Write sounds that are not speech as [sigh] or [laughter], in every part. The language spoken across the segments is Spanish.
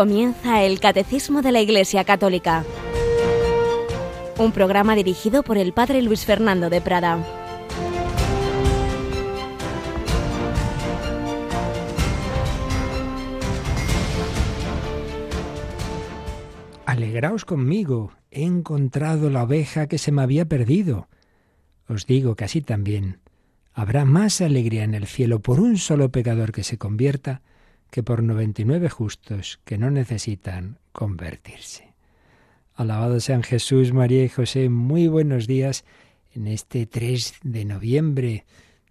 Comienza el Catecismo de la Iglesia Católica, un programa dirigido por el Padre Luis Fernando de Prada. Alegraos conmigo, he encontrado la oveja que se me había perdido. Os digo que así también habrá más alegría en el cielo por un solo pecador que se convierta que por noventa y nueve justos que no necesitan convertirse. Alabado sean Jesús, María y José, muy buenos días en este 3 de noviembre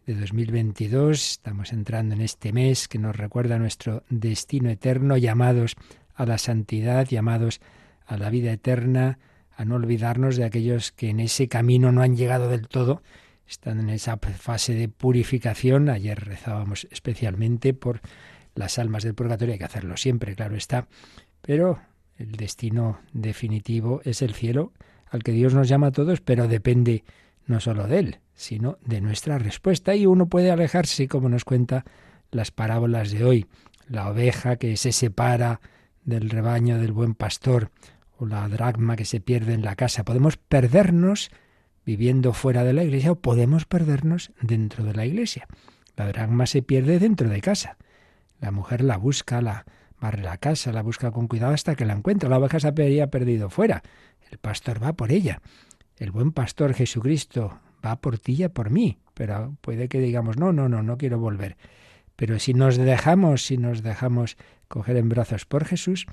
de 2022. Estamos entrando en este mes que nos recuerda nuestro destino eterno, llamados a la santidad, llamados a la vida eterna, a no olvidarnos de aquellos que en ese camino no han llegado del todo, están en esa fase de purificación. Ayer rezábamos especialmente por las almas del purgatorio, hay que hacerlo siempre, claro está, pero el destino definitivo es el cielo, al que Dios nos llama a todos, pero depende no solo de Él, sino de nuestra respuesta. Y uno puede alejarse, como nos cuenta las parábolas de hoy, la oveja que se separa del rebaño del buen pastor, o la dracma que se pierde en la casa. Podemos perdernos viviendo fuera de la iglesia o podemos perdernos dentro de la iglesia. La dracma se pierde dentro de casa. La mujer la busca, la barre la casa, la busca con cuidado hasta que la encuentra. La oveja se había perdido fuera. El pastor va por ella. El buen pastor Jesucristo va por ti y por mí. Pero puede que digamos, no, no, no, no quiero volver. Pero si nos dejamos, si nos dejamos coger en brazos por Jesús,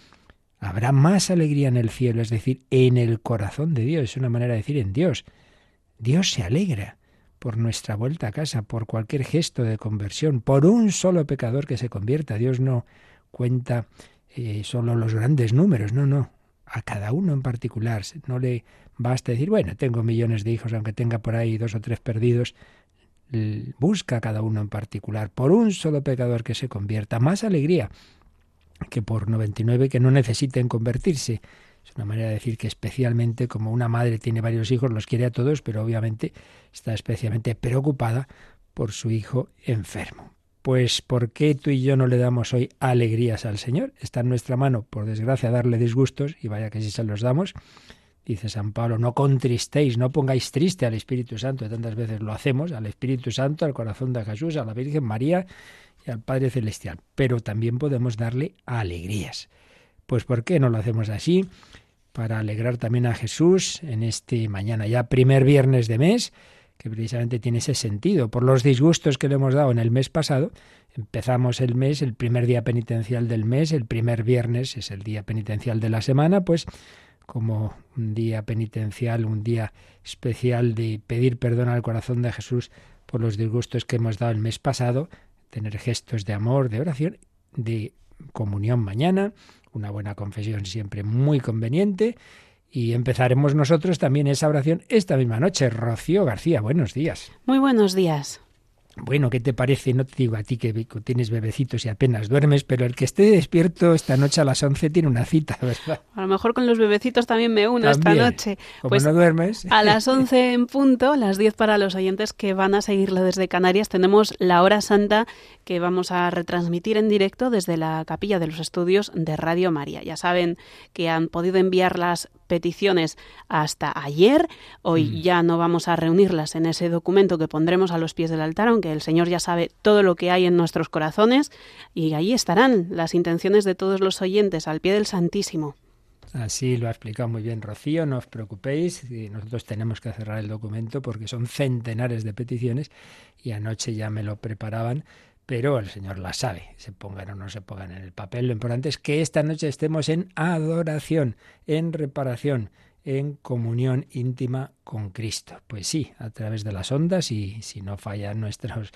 habrá más alegría en el cielo, es decir, en el corazón de Dios. Es una manera de decir en Dios. Dios se alegra por nuestra vuelta a casa, por cualquier gesto de conversión, por un solo pecador que se convierta. Dios no cuenta eh, solo los grandes números, no, no, a cada uno en particular. No le basta decir, bueno, tengo millones de hijos, aunque tenga por ahí dos o tres perdidos. Busca a cada uno en particular, por un solo pecador que se convierta. Más alegría que por 99 que no necesiten convertirse. Es una manera de decir que especialmente como una madre tiene varios hijos, los quiere a todos, pero obviamente está especialmente preocupada por su hijo enfermo. Pues ¿por qué tú y yo no le damos hoy alegrías al Señor? Está en nuestra mano, por desgracia, darle disgustos, y vaya que si se los damos, dice San Pablo, no contristéis, no pongáis triste al Espíritu Santo, tantas veces lo hacemos, al Espíritu Santo, al corazón de Jesús, a la Virgen María y al Padre Celestial, pero también podemos darle alegrías. Pues ¿por qué no lo hacemos así? Para alegrar también a Jesús en este mañana, ya primer viernes de mes, que precisamente tiene ese sentido. Por los disgustos que le hemos dado en el mes pasado, empezamos el mes, el primer día penitencial del mes, el primer viernes es el día penitencial de la semana, pues como un día penitencial, un día especial de pedir perdón al corazón de Jesús por los disgustos que hemos dado el mes pasado, tener gestos de amor, de oración, de comunión mañana, una buena confesión siempre muy conveniente. Y empezaremos nosotros también esa oración esta misma noche. Rocío García, buenos días. Muy buenos días. Bueno, ¿qué te parece? No te digo a ti que tienes bebecitos y apenas duermes, pero el que esté despierto esta noche a las 11 tiene una cita, [laughs] ¿verdad? A lo mejor con los bebecitos también me uno esta noche. Como pues no duermes. A las [laughs] 11 en punto, las 10 para los oyentes que van a seguirlo desde Canarias, tenemos la hora santa que vamos a retransmitir en directo desde la capilla de los estudios de Radio María. Ya saben que han podido enviar las peticiones hasta ayer. Hoy mm. ya no vamos a reunirlas en ese documento que pondremos a los pies del altar, aunque el Señor ya sabe todo lo que hay en nuestros corazones y ahí estarán las intenciones de todos los oyentes al pie del Santísimo. Así lo ha explicado muy bien Rocío, no os preocupéis, nosotros tenemos que cerrar el documento porque son centenares de peticiones y anoche ya me lo preparaban, pero el Señor la sabe, se pongan o no se pongan en el papel. Lo importante es que esta noche estemos en adoración, en reparación, en comunión íntima con Cristo. Pues sí, a través de las ondas y si no fallan nuestros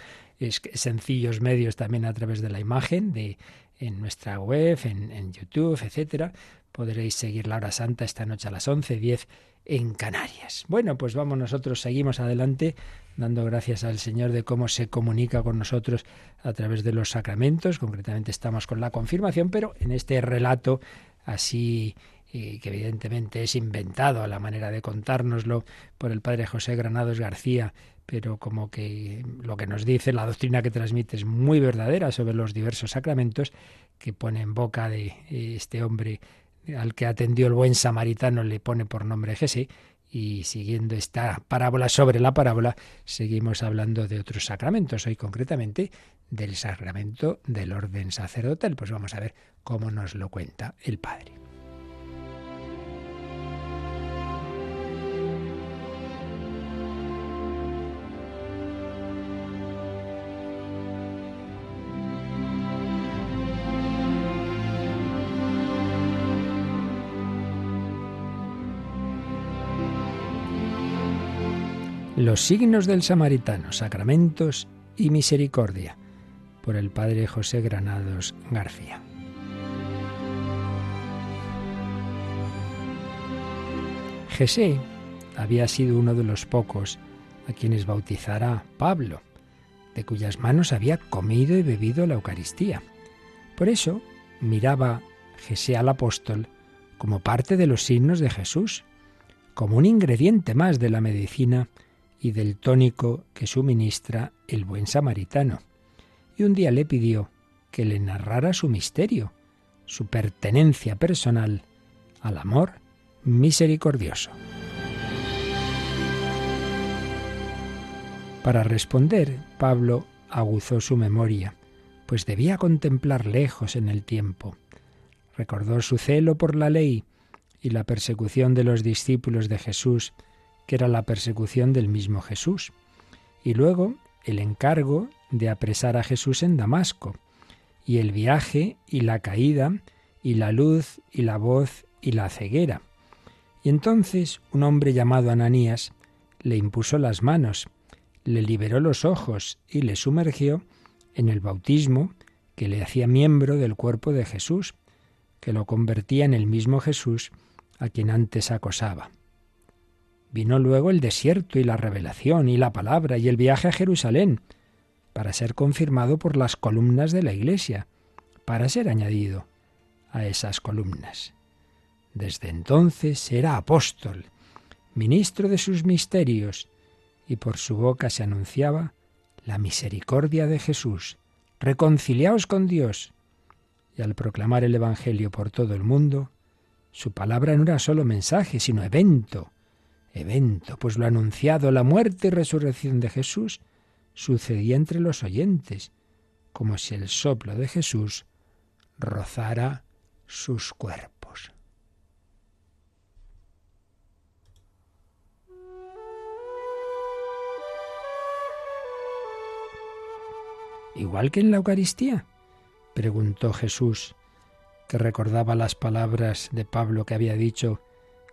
sencillos medios también a través de la imagen de en nuestra web, en, en YouTube, etcétera, podréis seguir la hora santa esta noche a las 11.10 en Canarias. Bueno, pues vamos nosotros, seguimos adelante dando gracias al Señor de cómo se comunica con nosotros a través de los sacramentos. Concretamente estamos con la confirmación, pero en este relato así que evidentemente es inventado a la manera de contárnoslo por el padre José Granados García, pero como que lo que nos dice, la doctrina que transmite es muy verdadera sobre los diversos sacramentos, que pone en boca de este hombre al que atendió el buen samaritano, le pone por nombre Jesús, y siguiendo esta parábola sobre la parábola, seguimos hablando de otros sacramentos, hoy concretamente del sacramento del orden sacerdotal. Pues vamos a ver cómo nos lo cuenta el Padre. Los signos del samaritano, sacramentos y misericordia, por el Padre José Granados García. Jesé había sido uno de los pocos a quienes bautizara Pablo, de cuyas manos había comido y bebido la Eucaristía. Por eso miraba Jesé al apóstol como parte de los signos de Jesús, como un ingrediente más de la medicina y del tónico que suministra el buen samaritano. Y un día le pidió que le narrara su misterio, su pertenencia personal al amor misericordioso. Para responder, Pablo aguzó su memoria, pues debía contemplar lejos en el tiempo. Recordó su celo por la ley y la persecución de los discípulos de Jesús que era la persecución del mismo Jesús. Y luego el encargo de apresar a Jesús en Damasco, y el viaje y la caída, y la luz y la voz y la ceguera. Y entonces un hombre llamado Ananías le impuso las manos, le liberó los ojos y le sumergió en el bautismo que le hacía miembro del cuerpo de Jesús, que lo convertía en el mismo Jesús a quien antes acosaba. Vino luego el desierto y la revelación y la palabra y el viaje a Jerusalén, para ser confirmado por las columnas de la Iglesia, para ser añadido a esas columnas. Desde entonces era apóstol, ministro de sus misterios, y por su boca se anunciaba la misericordia de Jesús. Reconciliaos con Dios. Y al proclamar el Evangelio por todo el mundo, su palabra no era solo mensaje, sino evento, evento, pues lo anunciado, la muerte y resurrección de Jesús, sucedía entre los oyentes, como si el soplo de Jesús rozara sus cuerpos. Igual que en la Eucaristía, preguntó Jesús, que recordaba las palabras de Pablo que había dicho,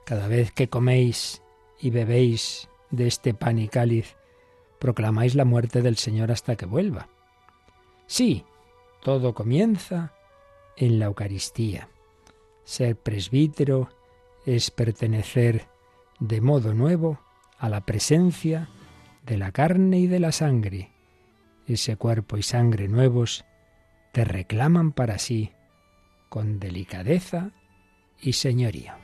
cada vez que coméis y bebéis de este pan y cáliz, proclamáis la muerte del Señor hasta que vuelva. Sí, todo comienza en la Eucaristía. Ser presbítero es pertenecer de modo nuevo a la presencia de la carne y de la sangre. Ese cuerpo y sangre nuevos te reclaman para sí con delicadeza y señoría.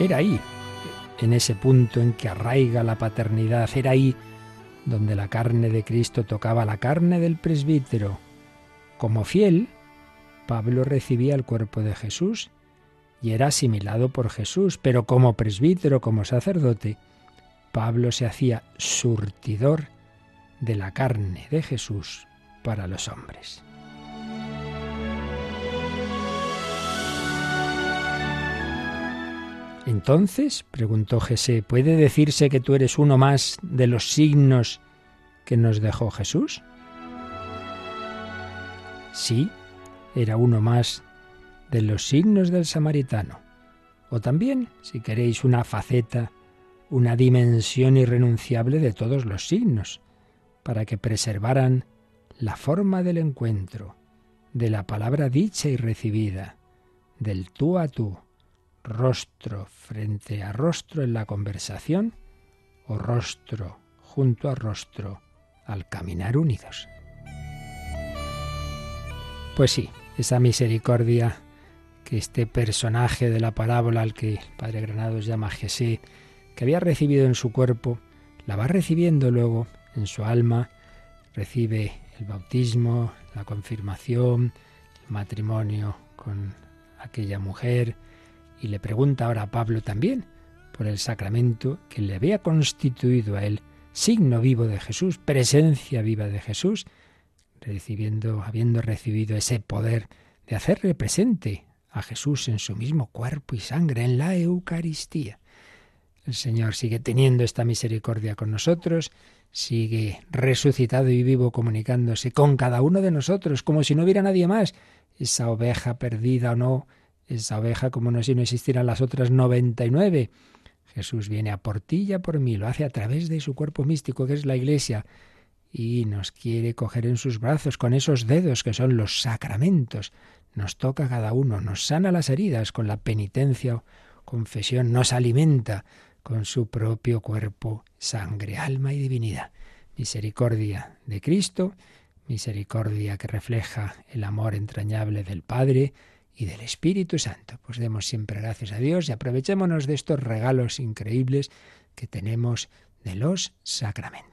Era ahí, en ese punto en que arraiga la paternidad, era ahí donde la carne de Cristo tocaba la carne del presbítero. Como fiel, Pablo recibía el cuerpo de Jesús y era asimilado por Jesús, pero como presbítero, como sacerdote, Pablo se hacía surtidor de la carne de Jesús para los hombres. Entonces, preguntó Jesé, ¿puede decirse que tú eres uno más de los signos que nos dejó Jesús? Sí, era uno más de los signos del samaritano. O también, si queréis, una faceta, una dimensión irrenunciable de todos los signos, para que preservaran la forma del encuentro, de la palabra dicha y recibida, del tú a tú rostro frente a rostro en la conversación o rostro junto a rostro al caminar unidos. Pues sí, esa misericordia que este personaje de la parábola al que el padre Granados llama Jesé, que había recibido en su cuerpo, la va recibiendo luego en su alma, recibe el bautismo, la confirmación, el matrimonio con aquella mujer, y le pregunta ahora a Pablo también por el sacramento que le había constituido a él signo vivo de Jesús, presencia viva de Jesús, recibiendo, habiendo recibido ese poder de hacerle presente a Jesús en su mismo cuerpo y sangre, en la Eucaristía. El Señor sigue teniendo esta misericordia con nosotros, sigue resucitado y vivo comunicándose con cada uno de nosotros, como si no hubiera nadie más, esa oveja perdida o no, esa oveja como no si no existieran las otras noventa y nueve. Jesús viene a por ti y a por mí, lo hace a través de su cuerpo místico que es la Iglesia y nos quiere coger en sus brazos con esos dedos que son los sacramentos. Nos toca cada uno, nos sana las heridas con la penitencia o confesión, nos alimenta con su propio cuerpo, sangre, alma y divinidad. Misericordia de Cristo, misericordia que refleja el amor entrañable del Padre, y del Espíritu Santo. Pues demos siempre gracias a Dios y aprovechémonos de estos regalos increíbles que tenemos de los sacramentos.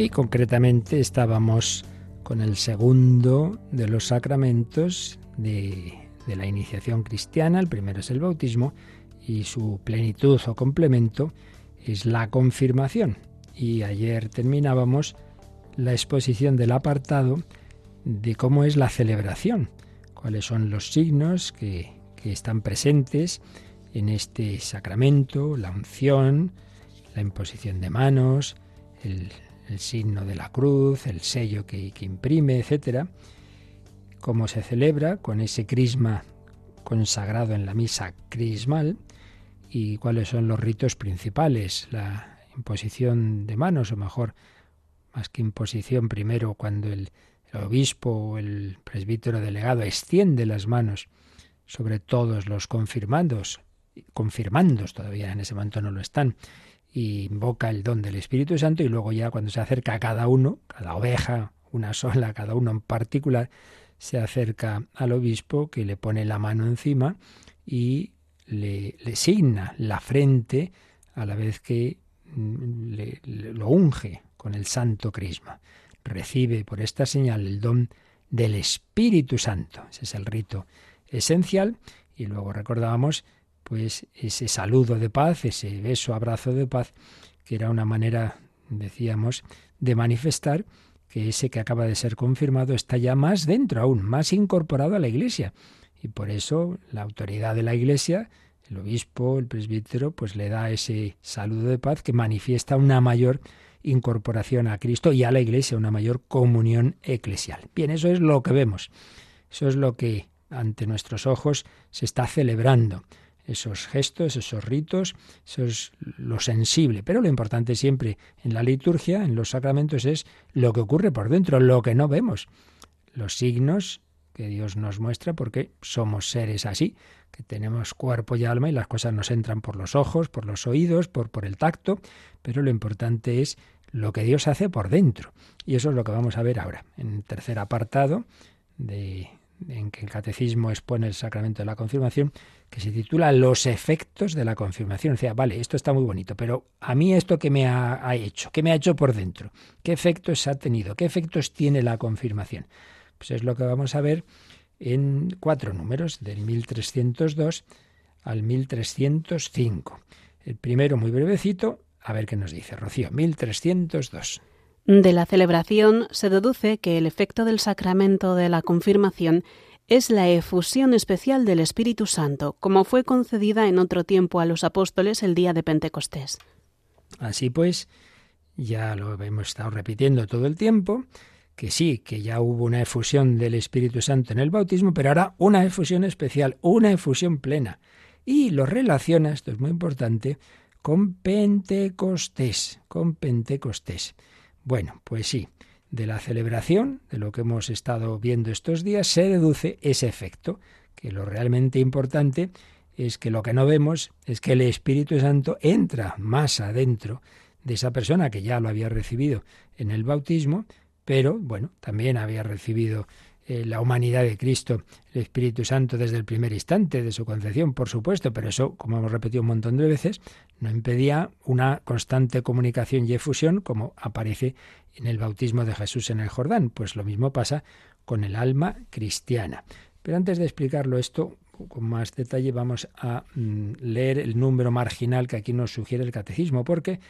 Y concretamente estábamos con el segundo de los sacramentos de, la iniciación cristiana. El primero es el bautismo y su plenitud o complemento es la confirmación. Y ayer terminábamos la exposición del apartado de cómo es la celebración, cuáles son los signos que, que están presentes en este sacramento, la unción, la imposición de manos, el el signo de la cruz, el sello que, imprime, etcétera, cómo se celebra con ese crisma consagrado en la misa crismal y cuáles son los ritos principales, la imposición de manos, o mejor, más que imposición, primero cuando el, el obispo o el presbítero delegado extiende las manos sobre todos los confirmandos, confirmandos todavía en ese momento no lo están, y invoca el don del Espíritu Santo y luego ya cuando se acerca a cada uno, cada oveja, una sola, [laughs] cada uno en particular, se acerca al obispo que le pone la mano encima y le, le signa la frente a la vez que mm, le, lo unge con el santo crisma. Recibe por esta señal el don del Espíritu Santo. Ese es el rito esencial. Y luego recordábamos pues ese saludo de paz, ese beso, abrazo de paz, que era una manera, decíamos, de manifestar que ese que acaba de ser confirmado está ya más dentro aún, más incorporado a la Iglesia. Y por eso la autoridad de la Iglesia, el obispo, el presbítero, pues le da ese saludo de paz que manifiesta una mayor incorporación a Cristo y a la Iglesia, una mayor comunión eclesial. Bien, eso es lo que vemos. Eso es lo que ante nuestros ojos se está celebrando esos gestos, esos ritos, eso es lo sensible. Pero lo importante siempre en la liturgia, en los sacramentos, es lo que ocurre por dentro, lo que no vemos. Los signos que Dios nos muestra porque somos seres así, que tenemos cuerpo y alma y las cosas nos entran por los ojos, por los oídos, por, por el tacto, pero lo importante es lo que Dios hace por dentro. Y eso es lo que vamos a ver ahora, en el tercer apartado de, en que el catecismo expone el sacramento de la confirmación, que se titula Los efectos de la confirmación. O sea, vale, esto está muy bonito, pero a mí esto que me ha, ha, hecho, ¿qué me ha hecho por dentro? ¿Qué efectos ha tenido? ¿Qué efectos tiene la confirmación? Pues es lo que vamos a ver en cuatro números, del 1302 al 1305. El primero muy brevecito, a ver qué nos dice Rocío, 1302. De la celebración se deduce que el efecto del sacramento de la confirmación es la efusión especial del Espíritu Santo, como fue concedida en otro tiempo a los apóstoles el día de Pentecostés. Así pues, ya lo hemos estado repitiendo todo el tiempo, que sí, que ya hubo una efusión del Espíritu Santo en el bautismo, pero ahora una efusión especial, una efusión plena. Y lo relaciona, esto es muy importante, con Pentecostés, con Pentecostés. Bueno, pues sí, de la celebración, de lo que hemos estado viendo estos días, se deduce ese efecto, que lo realmente importante es que lo que no vemos es que el Espíritu Santo entra más adentro de esa persona que ya lo había recibido en el bautismo, pero bueno, también había recibido eh, la humanidad de Cristo, el Espíritu Santo desde el primer instante de su concepción, por supuesto, pero eso, como hemos repetido un montón de veces, no impedía una constante comunicación y efusión como aparece en el bautismo de Jesús en el Jordán. Pues lo mismo pasa con el alma cristiana. Pero antes de explicarlo esto con más detalle, vamos a mm, leer el número marginal que aquí nos sugiere el catecismo, porque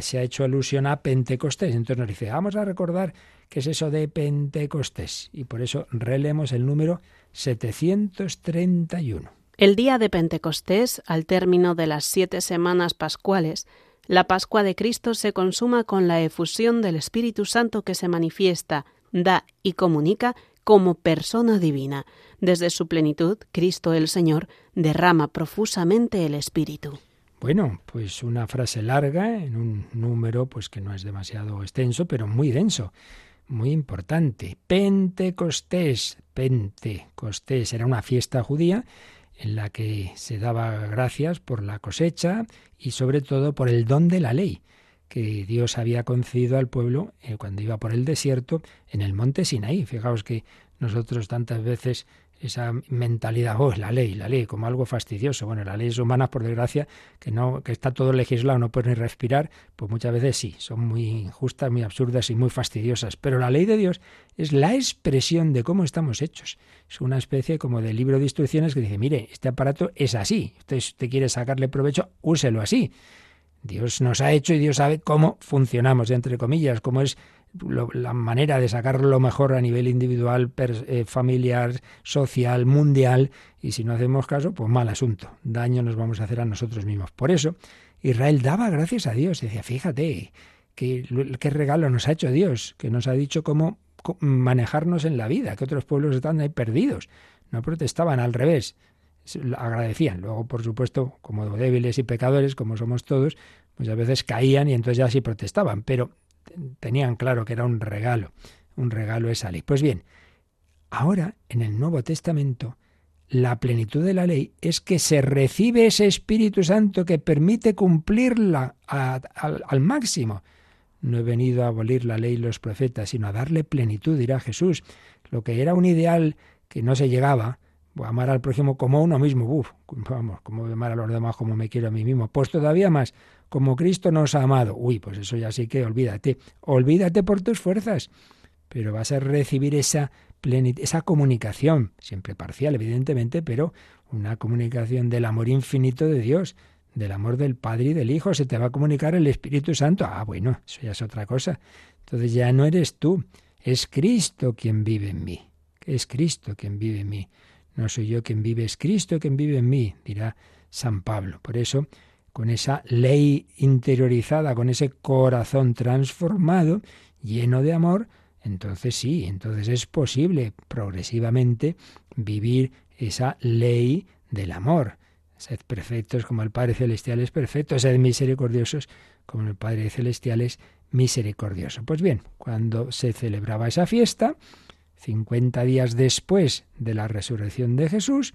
se ha hecho alusión a Pentecostés. Entonces nos dice, vamos a recordar qué es eso de Pentecostés. Y por eso releemos el número 731. El día de Pentecostés, al término de las siete semanas pascuales, la Pascua de Cristo se consuma con la efusión del Espíritu Santo que se manifiesta, da y comunica como persona divina. Desde su plenitud, Cristo el Señor derrama profusamente el Espíritu. Bueno, pues una frase larga en un número pues que no es demasiado extenso, pero muy denso, muy importante. Pentecostés, Pentecostés era una fiesta judía en la que se daba gracias por la cosecha y sobre todo por el don de la ley que Dios había concedido al pueblo eh, cuando iba por el desierto en el monte Sinaí. Fijaos que nosotros tantas veces esa mentalidad, oh, la ley, la ley, como algo fastidioso. Bueno, las leyes humanas, por desgracia, que no, que está todo legislado, no pueden ni respirar, pues muchas veces sí, son muy injustas, muy absurdas y muy fastidiosas. Pero la ley de Dios es la expresión de cómo estamos hechos. Es una especie como de libro de instrucciones que dice, mire, este aparato es así. Usted, usted quiere sacarle provecho, úselo así. Dios nos ha hecho y Dios sabe cómo funcionamos, entre comillas, cómo es la manera de sacarlo lo mejor a nivel individual, eh, familiar, social, mundial, y si no hacemos caso, pues mal asunto, daño nos vamos a hacer a nosotros mismos. Por eso, Israel daba gracias a Dios, decía, fíjate, qué, qué regalo nos ha hecho Dios, que nos ha dicho cómo manejarnos en la vida, que otros pueblos están ahí perdidos, no protestaban al revés, agradecían. Luego, por supuesto, como débiles y pecadores, como somos todos, muchas veces caían y entonces ya sí protestaban, pero tenían claro que era un regalo, un regalo esa ley. Pues bien, ahora en el Nuevo Testamento, la plenitud de la ley es que se recibe ese Espíritu Santo que permite cumplirla al máximo. No he venido a abolir la ley y los profetas, sino a darle plenitud, dirá Jesús. Lo que era un ideal que no se llegaba, amar al prójimo como uno mismo, uf, vamos, como amar a los demás como me quiero a mí mismo. Pues todavía más, como Cristo nos ha amado. Uy, pues eso ya sí que olvídate. Olvídate por tus fuerzas. Pero vas a recibir esa esa comunicación, siempre parcial, evidentemente, pero una comunicación del amor infinito de Dios, del amor del Padre y del Hijo. Se te va a comunicar el Espíritu Santo. Ah, bueno, eso ya es otra cosa. Entonces ya no eres tú, es Cristo quien vive en mí. Es Cristo quien vive en mí. No soy yo quien vive, es Cristo quien vive en mí, dirá San Pablo. Por eso, con esa ley interiorizada, con ese corazón transformado, lleno de amor, entonces sí, entonces es posible progresivamente vivir esa ley del amor. Sed perfectos como el Padre Celestial es perfecto, sed misericordiosos como el Padre Celestial es misericordioso. Pues bien, cuando se celebraba esa fiesta, 50 días después de la resurrección de Jesús,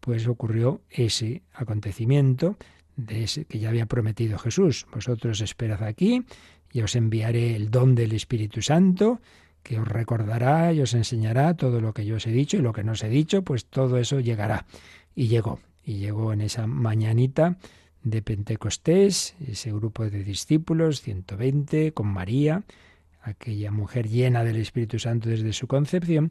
pues ocurrió ese acontecimiento de ese que ya había prometido Jesús. Vosotros esperad aquí y os enviaré el don del Espíritu Santo, que os recordará y os enseñará todo lo que yo os he dicho y lo que no os he dicho, pues todo eso llegará. Y llegó, y llegó en esa mañanita de Pentecostés, ese grupo de discípulos, 120, con María, aquella mujer llena del Espíritu Santo desde su concepción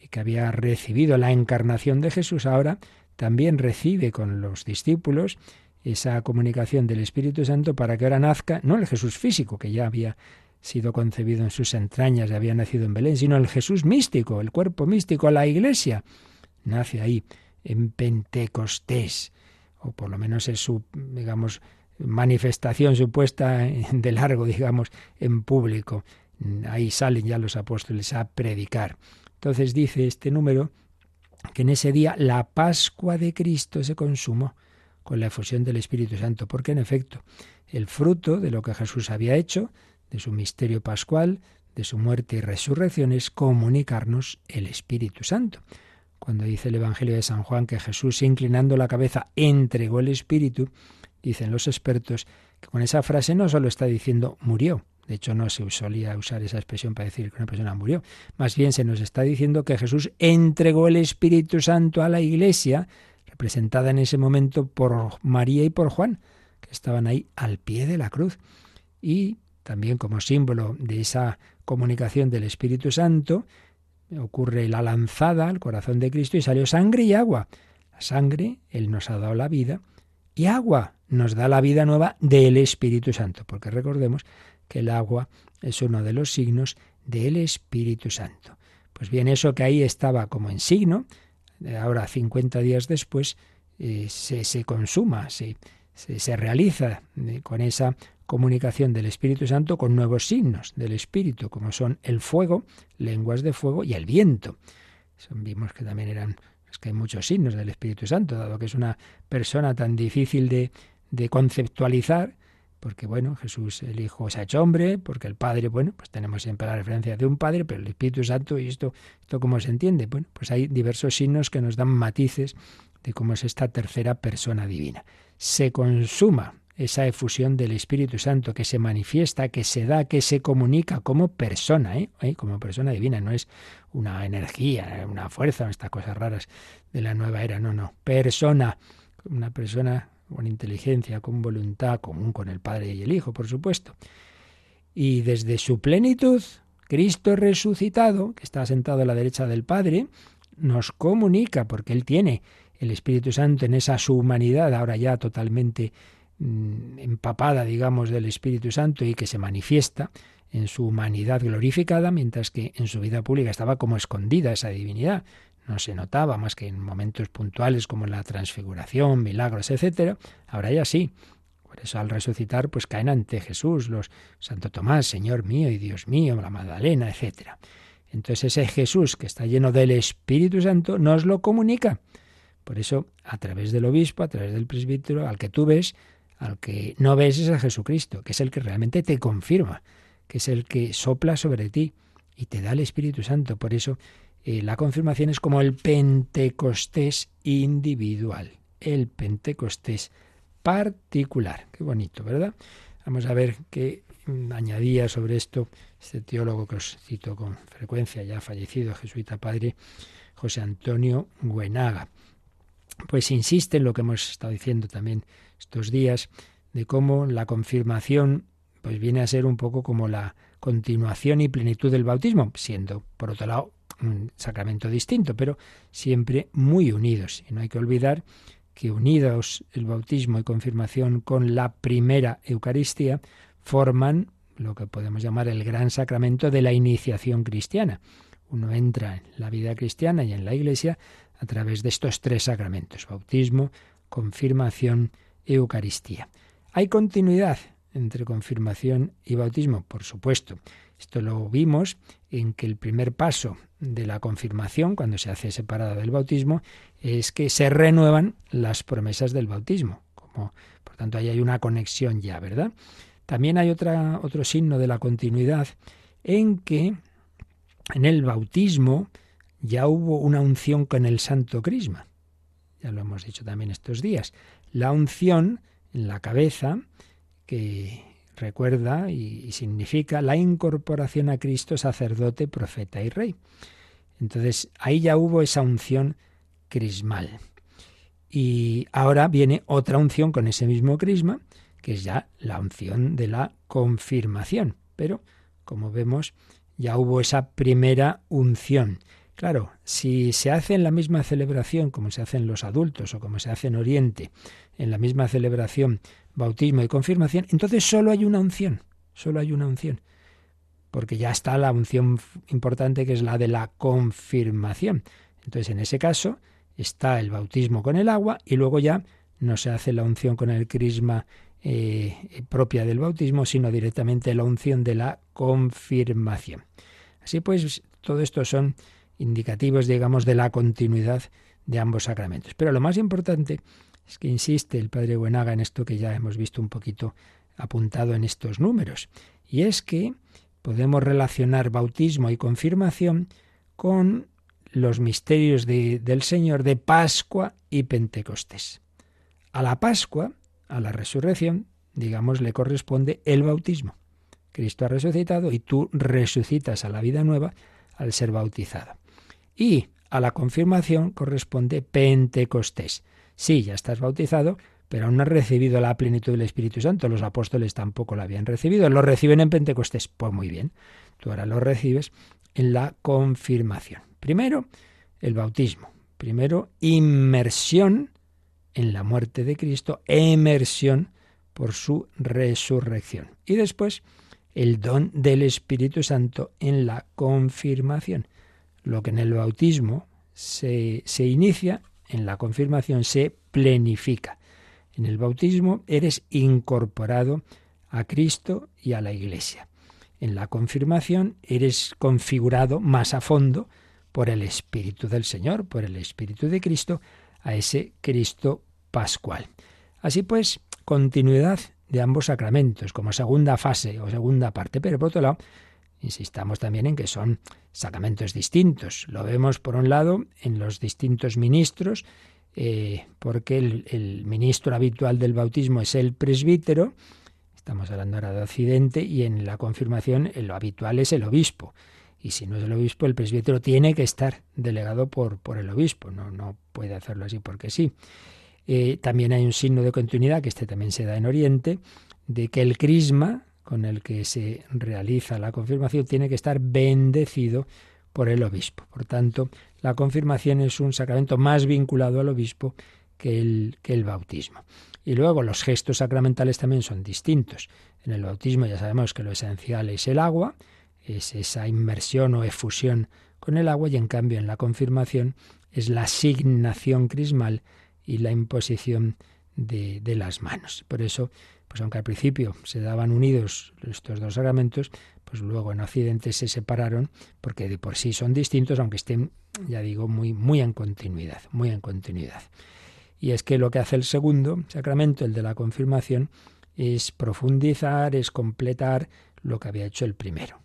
y que había recibido la encarnación de Jesús, ahora también recibe con los discípulos esa comunicación del Espíritu Santo para que ahora nazca, no el Jesús físico, que ya había sido concebido en sus entrañas y había nacido en Belén, sino el Jesús místico, el cuerpo místico, la iglesia. nace ahí, en Pentecostés, o por lo menos es su, digamos, manifestación supuesta de largo, digamos, en público. Ahí salen ya los apóstoles a predicar. Entonces dice este número que en ese día la Pascua de Cristo se consumó con la efusión del Espíritu Santo, porque en efecto el fruto de lo que Jesús había hecho, de su misterio pascual, de su muerte y resurrección, es comunicarnos el Espíritu Santo. Cuando dice el Evangelio de San Juan que Jesús, inclinando la cabeza, entregó el Espíritu, dicen los expertos que con esa frase no solo está diciendo murió, de hecho, no se solía usar esa expresión para decir que una persona murió. Más bien se nos está diciendo que Jesús entregó el Espíritu Santo a la Iglesia, representada en ese momento por María y por Juan, que estaban ahí al pie de la cruz. Y también como símbolo de esa comunicación del Espíritu Santo, ocurre la lanzada al corazón de Cristo y salió sangre y agua. La sangre, Él nos ha dado la vida, y agua nos da la vida nueva del Espíritu Santo, porque recordemos que el agua es uno de los signos del Espíritu Santo. Pues bien, eso que ahí estaba como en signo, ahora 50 días después, eh, se, se, consuma, se, se, realiza eh, con esa comunicación del Espíritu Santo con nuevos signos del Espíritu, como son el fuego, lenguas de fuego y el viento. vimos que también eran, es que hay muchos signos del Espíritu Santo, dado que es una persona tan difícil de, de conceptualizar, porque bueno, Jesús el Hijo se ha hecho hombre, porque el Padre, bueno, pues tenemos siempre la referencia de un Padre, pero el Espíritu Santo y esto, esto cómo se entiende. Bueno, pues hay diversos signos que nos dan matices de cómo es esta tercera persona divina. Se consuma esa efusión del Espíritu Santo que se manifiesta, que se da, que se comunica como persona, ¿eh? ¿Eh? como persona divina, no es una energía, una fuerza, estas cosas raras de la nueva era, no, no, persona, una persona con inteligencia, con voluntad, común con el Padre y el Hijo, por supuesto. Y desde su plenitud, Cristo resucitado, que está sentado a la derecha del Padre, nos comunica, porque Él tiene el Espíritu Santo en esa su humanidad, ahora ya totalmente mm, empapada, digamos, del Espíritu Santo y que se manifiesta en su humanidad glorificada, mientras que en su vida pública estaba como escondida esa divinidad no se notaba más que en momentos puntuales como la transfiguración, milagros, etcétera. Ahora ya sí. Por eso al resucitar pues caen ante Jesús los Santo Tomás, Señor mío y Dios mío, la Magdalena, etcétera. Entonces ese Jesús que está lleno del Espíritu Santo nos lo comunica. Por eso, a través del obispo, a través del presbítero, al que tú ves, al que no ves es a Jesucristo, que es el que realmente te confirma, que es el que sopla sobre ti y te da el Espíritu Santo. Por eso eh, la confirmación es como el Pentecostés individual, el Pentecostés particular. Qué bonito, ¿verdad? Vamos a ver qué añadía sobre esto este teólogo que os cito con frecuencia, ya fallecido, jesuita padre José Antonio Guenaga. Pues insiste en lo que hemos estado diciendo también estos días, de cómo la confirmación pues viene a ser un poco como la continuación y plenitud del bautismo, siendo, por otro lado, un sacramento distinto, pero siempre muy unidos. Y no hay que olvidar que unidos el bautismo y confirmación con la primera Eucaristía, forman lo que podemos llamar el gran sacramento de la iniciación cristiana. Uno entra en la vida cristiana y en la Iglesia a través de estos tres sacramentos, bautismo, confirmación, Eucaristía. Hay continuidad entre confirmación y bautismo, por supuesto. Esto lo vimos en que el primer paso de la confirmación, cuando se hace separada del bautismo, es que se renuevan las promesas del bautismo. Por tanto, ahí hay una conexión ya, ¿verdad? También hay otra, otro signo de la continuidad en que en el bautismo ya hubo una unción con el Santo Crisma. Ya lo hemos dicho también estos días. La unción en la cabeza que recuerda y, significa la incorporación a Cristo sacerdote, profeta y rey. Entonces ahí ya hubo esa unción crismal. Y ahora viene otra unción con ese mismo crisma, que es ya la unción de la confirmación. Pero, como vemos, ya hubo esa primera unción. Claro, si se hace en la misma celebración como se hace en los adultos o como se hace en Oriente, en la misma celebración bautismo y confirmación, entonces solo hay una unción, solo hay una unción, porque ya está la unción importante que es la de la confirmación. Entonces, en ese caso, está el bautismo con el agua y luego ya no se hace la unción con el crisma eh, propia del bautismo, sino directamente la unción de la confirmación. Así pues, todo esto son indicativos, digamos, de la continuidad de ambos sacramentos. Pero lo más importante es que insiste el padre Buenaga en esto que ya hemos visto un poquito apuntado en estos números, y es que podemos relacionar bautismo y confirmación con los misterios del Señor de Pascua y Pentecostés. A la Pascua, a la resurrección, digamos, le corresponde el bautismo. Cristo ha resucitado y tú resucitas a la vida nueva al ser bautizado. Y a la confirmación corresponde Pentecostés. Sí, ya estás bautizado, pero aún no has recibido la plenitud del Espíritu Santo. Los apóstoles tampoco lo habían recibido. Lo reciben en Pentecostés. Pues muy bien, tú ahora lo recibes en la confirmación. Primero, el bautismo. Primero, inmersión en la muerte de Cristo, emersión por su resurrección. Y después, el don del Espíritu Santo en la confirmación. Lo que en el bautismo se, se inicia, en la confirmación se plenifica. En el bautismo eres incorporado a Cristo y a la Iglesia. En la confirmación eres configurado más a fondo por el Espíritu del Señor, por el Espíritu de Cristo, a ese Cristo pascual. Así pues, continuidad de ambos sacramentos como segunda fase o segunda parte, pero por otro lado, insistamos también en que son sacramentos distintos. Lo vemos, por un lado, en los distintos ministros, eh, porque el, ministro habitual del bautismo es el presbítero, estamos hablando ahora de Occidente, y en la confirmación lo habitual es el obispo. Y si no es el obispo, el presbítero tiene que estar delegado por, por el obispo, no, no puede hacerlo así porque sí. Eh, también hay un signo de continuidad, que este también se da en Oriente, de que el crisma con el que se realiza la confirmación tiene que estar bendecido por el obispo. Por tanto, la confirmación es un sacramento más vinculado al obispo que el, que el bautismo. Y luego los gestos sacramentales también son distintos. En el bautismo ya sabemos que lo esencial es el agua, es esa inmersión o efusión con el agua, y en cambio en la confirmación es la asignación crismal y la imposición de, de las manos. Por eso, pues aunque al principio se daban unidos estos dos sacramentos, pues luego en Occidente se separaron porque de por sí son distintos, aunque estén, ya digo, muy, muy en continuidad, muy en continuidad. Y es que lo que hace el segundo sacramento, el de la confirmación, es profundizar, es completar lo que había hecho el primero.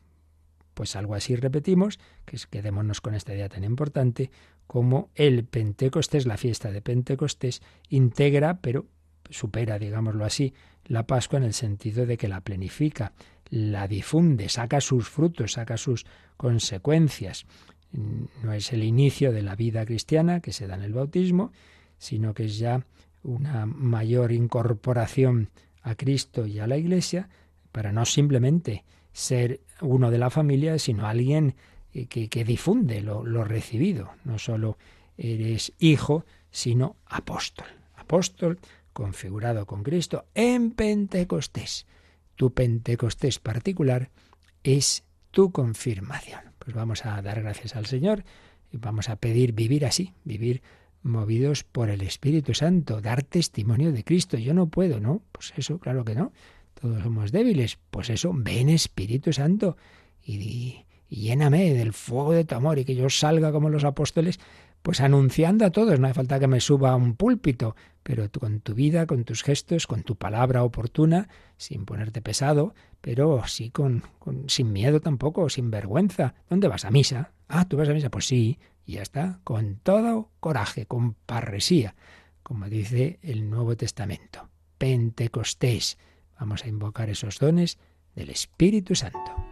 Pues algo así repetimos, que es, quedémonos con esta idea tan importante, como el Pentecostés, la fiesta de Pentecostés, integra, pero supera, digámoslo así, la Pascua en el sentido de que la planifica, la difunde, saca sus frutos, saca sus consecuencias. No es el inicio de la vida cristiana que se da en el bautismo, sino que es ya una mayor incorporación a Cristo y a la Iglesia, para no simplemente ser uno de la familia, sino alguien que, difunde lo, lo recibido. No solo eres hijo, sino apóstol. Apóstol configurado con Cristo en Pentecostés. Tu Pentecostés particular es tu confirmación. Pues vamos a dar gracias al Señor y vamos a pedir vivir así, vivir movidos por el Espíritu Santo, dar testimonio de Cristo. Yo no puedo, ¿no? Pues eso, claro que no. Todos somos débiles. Pues eso, ven Espíritu Santo y, lléname del fuego de tu amor y que yo salga como los apóstoles, pues anunciando a todos. No hace falta que me suba a un púlpito, pero con tu vida, con tus gestos, con tu palabra oportuna, sin ponerte pesado, pero sí con, con sin miedo tampoco, sin vergüenza. ¿Dónde vas a misa? Ah, tú vas a misa, pues sí, y ya está, con todo coraje, con parresía, como dice el Nuevo Testamento. Pentecostés. Vamos a invocar esos dones del Espíritu Santo.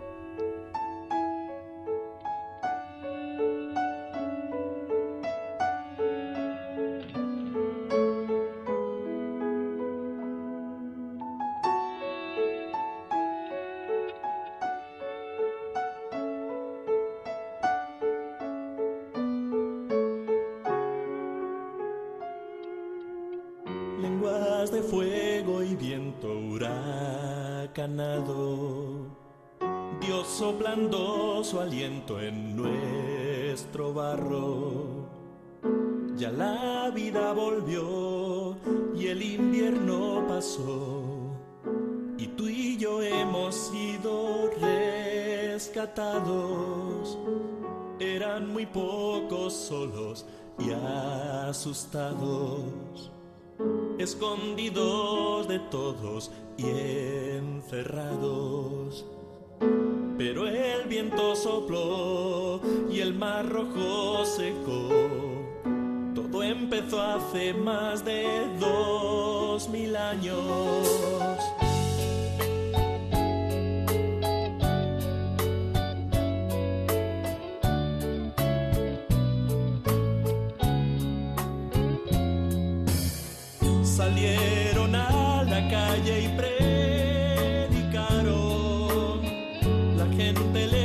Todos y encerrados. Pero el viento sopló y el mar rojo secó. Todo empezó hace más de dos mil años. La gente les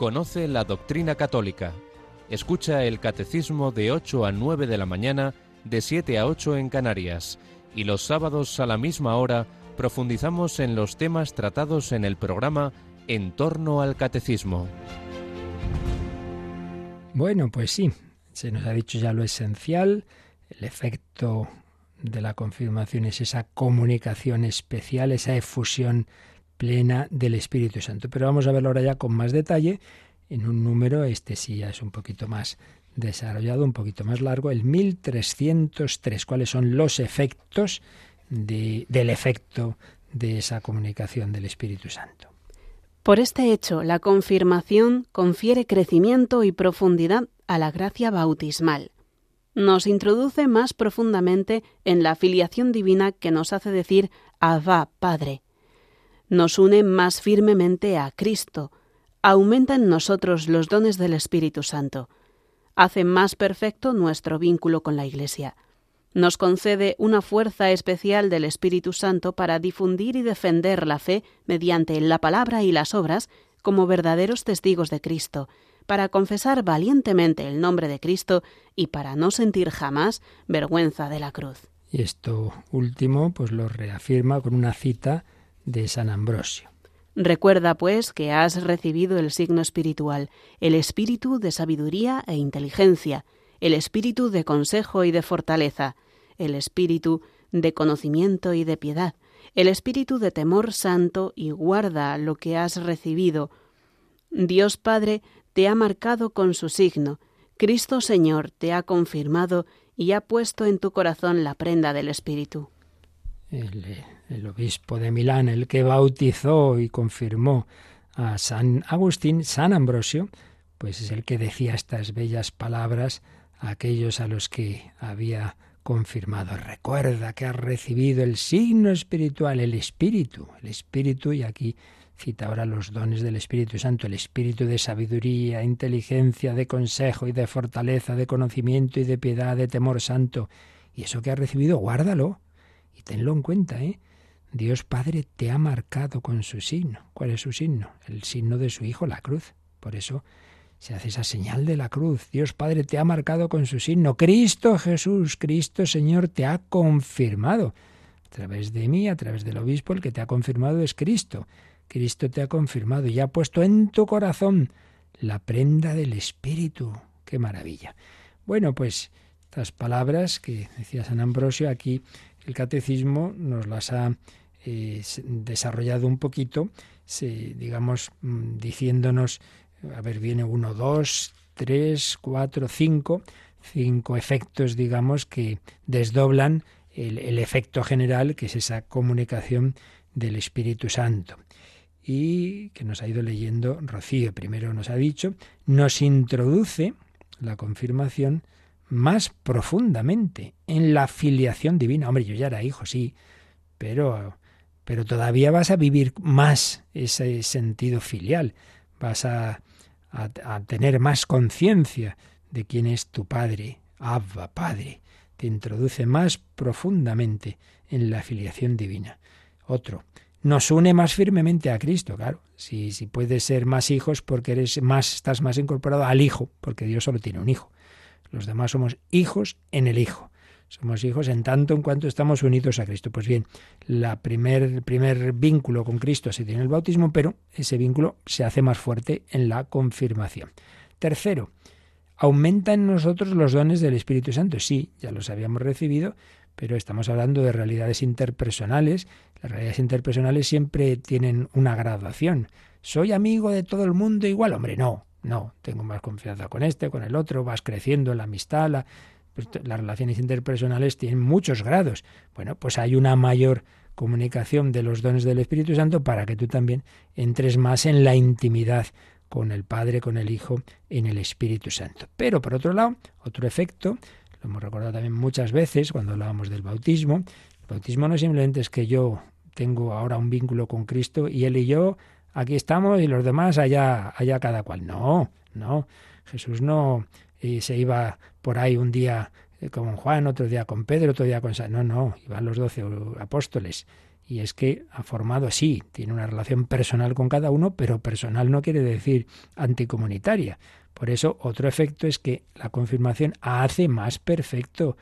Conoce la doctrina católica. Escucha el catecismo de 8 a 9 de la mañana, de 7 a 8 en Canarias. Y los sábados a la misma hora profundizamos en los temas tratados en el programa En torno al catecismo. Bueno, pues sí, se nos ha dicho ya lo esencial, el efecto de la confirmación es esa comunicación especial, esa efusión plena del Espíritu Santo. Pero vamos a verlo ahora ya con más detalle en un número, este sí ya es un poquito más desarrollado, un poquito más largo, el 1303. ¿Cuáles son los efectos de- del efecto de esa comunicación del Espíritu Santo? Por este hecho, la confirmación confiere crecimiento y profundidad a la gracia bautismal. Nos introduce más profundamente en la filiación divina que nos hace decir Abba, Padre. Nos une más firmemente a Cristo, aumenta en nosotros los dones del Espíritu Santo, hace más perfecto nuestro vínculo con la Iglesia. Nos concede una fuerza especial del Espíritu Santo para difundir y defender la fe mediante la palabra y las obras como verdaderos testigos de Cristo, para confesar valientemente el nombre de Cristo y para no sentir jamás vergüenza de la cruz. Y esto último, pues lo reafirma con una cita de San Ambrosio. Recuerda, pues, que has recibido el signo espiritual, el espíritu de sabiduría e inteligencia, el espíritu de consejo y de fortaleza, el espíritu de conocimiento y de piedad, el espíritu de temor santo y guarda lo que has recibido. Dios Padre te ha marcado con su signo, Cristo Señor te ha confirmado y ha puesto en tu corazón la prenda del espíritu. El, el obispo de Milán, el que bautizó y confirmó a San Agustín, San Ambrosio, pues es el que decía estas bellas palabras a aquellos a los que había confirmado. Recuerda que has recibido el signo espiritual, el espíritu, el espíritu, y aquí cita ahora los dones del Espíritu Santo, el espíritu de sabiduría, inteligencia, de consejo y de fortaleza, de conocimiento y de piedad, de temor santo. Y eso que has recibido, guárdalo y tenlo en cuenta, ¿eh? Dios Padre te ha marcado con su signo. ¿Cuál es su signo? El signo de su Hijo, la cruz. Por eso se hace esa señal de la cruz. Dios Padre te ha marcado con su signo. Cristo Jesús, Cristo Señor, te ha confirmado. A través de mí, a través del obispo, el que te ha confirmado es Cristo. Cristo te ha confirmado y ha puesto en tu corazón la prenda del Espíritu. ¡Qué maravilla! Bueno, pues estas palabras que decía San Ambrosio aquí, el catecismo nos las ha eh, desarrollado un poquito, digamos, mm, diciéndonos, a ver, viene uno, dos, tres, cuatro, cinco, cinco efectos, digamos, que desdoblan el, efecto general, que es esa comunicación del Espíritu Santo. Y que nos ha ido leyendo Rocío. Primero nos ha dicho, nos introduce la confirmación más profundamente en la filiación divina. Hombre, yo ya era hijo, sí, pero, pero todavía vas a vivir más ese sentido filial, vas a, a tener más conciencia de quién es tu Padre, Abba, Padre te introduce más profundamente en la filiación divina. Otro, nos une más firmemente a Cristo, claro. Si, si puedes ser más hijos porque eres más, estás más incorporado al Hijo, porque Dios solo tiene un hijo. Los demás somos hijos en el Hijo. Somos hijos en tanto en cuanto estamos unidos a Cristo. Pues bien, la primer, el primer vínculo con Cristo se tiene en el bautismo, pero ese vínculo se hace más fuerte en la confirmación. Tercero, ¿Aumenta en nosotros los dones del Espíritu Santo? Sí, ya los habíamos recibido, pero estamos hablando de realidades interpersonales. Las realidades interpersonales siempre tienen una graduación. ¿Soy amigo de todo el mundo igual? Hombre, no, no. Tengo más confianza con este, con el otro, vas creciendo en la amistad. Pues, las relaciones interpersonales tienen muchos grados. Bueno, pues hay una mayor comunicación de los dones del Espíritu Santo para que tú también entres más en la intimidad con el Padre, con el Hijo, en el Espíritu Santo. Pero por otro lado, otro efecto, lo hemos recordado también muchas veces cuando hablábamos del bautismo, el bautismo no simplemente es que yo tengo ahora un vínculo con Cristo y Él y yo aquí estamos y los demás allá, allá cada cual. No, no, Jesús no eh, se iba por ahí un día eh, con Juan, otro día con Pedro, otro día con San... No, no, iban los doce apóstoles y es que ha formado, sí, tiene una relación personal con cada uno, pero personal no quiere decir anticomunitaria. Por eso, otro efecto es que la confirmación hace más perfecto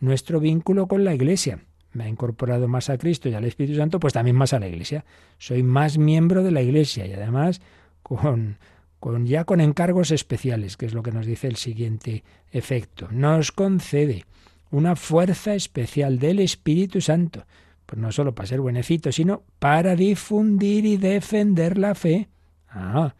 nuestro vínculo con la Iglesia. Me ha incorporado más a Cristo y al Espíritu Santo, pues también más a la Iglesia. Soy más miembro de la Iglesia y además con, con ya con encargos especiales, que es lo que nos dice el siguiente efecto. Nos concede una fuerza especial del Espíritu Santo pues no solo para ser buenecito, sino para difundir y defender la fe. Ah,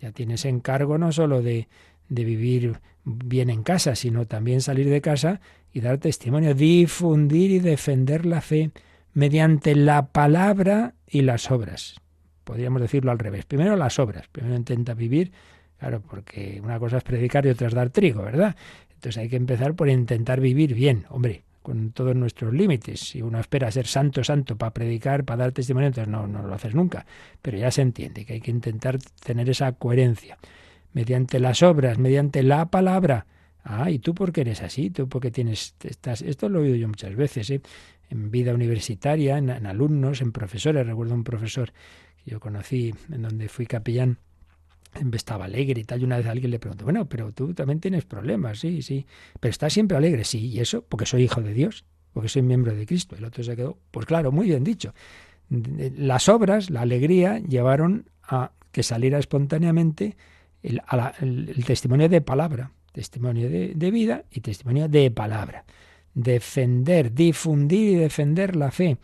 ya tienes encargo no solo de, de vivir bien en casa, sino también salir de casa y dar testimonio, difundir y defender la fe mediante la palabra y las obras. Podríamos decirlo al revés. Primero las obras. Primero intenta vivir, claro, porque una cosa es predicar y otra es dar trigo, ¿verdad? Entonces hay que empezar por intentar vivir bien. Hombre, con todos nuestros límites. Si uno espera ser santo, santo para predicar, para dar testimonio, entonces no, no lo haces nunca. Pero ya se entiende que hay que intentar tener esa coherencia. Mediante las obras, mediante la palabra. Ah, ¿y tú por qué eres así? ¿Tú por qué tienes... Estás, esto lo he oído yo muchas veces, ¿eh? en vida universitaria, en, en alumnos, en profesores. Recuerdo un profesor yo conocí en donde fui capellán estaba alegre y tal, y una vez alguien le preguntó, bueno, pero tú también tienes problemas, sí, sí, pero estás siempre alegre, sí, y eso, porque soy hijo de Dios, porque soy miembro de Cristo. El otro se quedó, pues claro, muy bien dicho. Las obras, la alegría, llevaron a que saliera espontáneamente el, testimonio de palabra, testimonio de, de vida y testimonio de palabra. Defender, difundir y defender la fe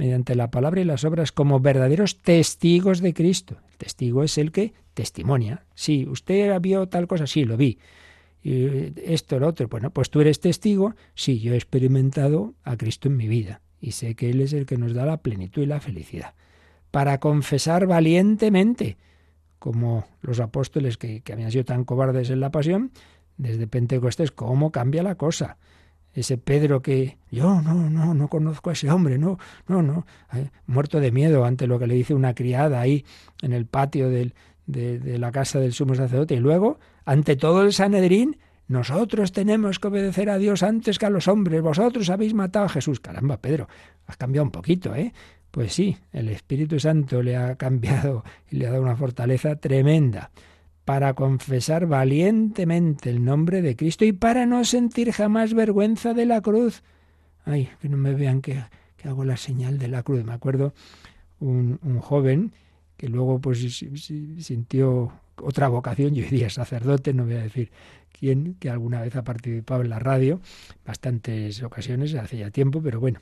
mediante la palabra y las obras como verdaderos testigos de Cristo. El testigo es el que testimonia. Sí, usted vio tal cosa, sí, lo vi. Y esto, lo otro. Bueno, pues tú eres testigo. Sí, yo he experimentado a Cristo en mi vida y sé que Él es el que nos da la plenitud y la felicidad. Para confesar valientemente, como los apóstoles que habían sido tan cobardes en la pasión, desde Pentecostés, cómo cambia la cosa. Ese Pedro que yo no, no, no conozco a ese hombre, no, no, no, eh, muerto de miedo ante lo que le dice una criada ahí en el patio de, de, la casa del sumo sacerdote. Y luego, ante todo el Sanedrín, nosotros tenemos que obedecer a Dios antes que a los hombres. Vosotros habéis matado a Jesús. Caramba, Pedro, has cambiado un poquito, ¿eh? Pues sí, el Espíritu Santo le ha cambiado y le ha dado una fortaleza tremenda para confesar valientemente el nombre de Cristo y para no sentir jamás vergüenza de la cruz. Ay, que no me vean que, hago la señal de la cruz. Me acuerdo un, joven que luego pues sintió otra vocación, yo diría sacerdote, no voy a decir quién, que alguna vez ha participado en la radio, bastantes ocasiones, hace ya tiempo, pero bueno,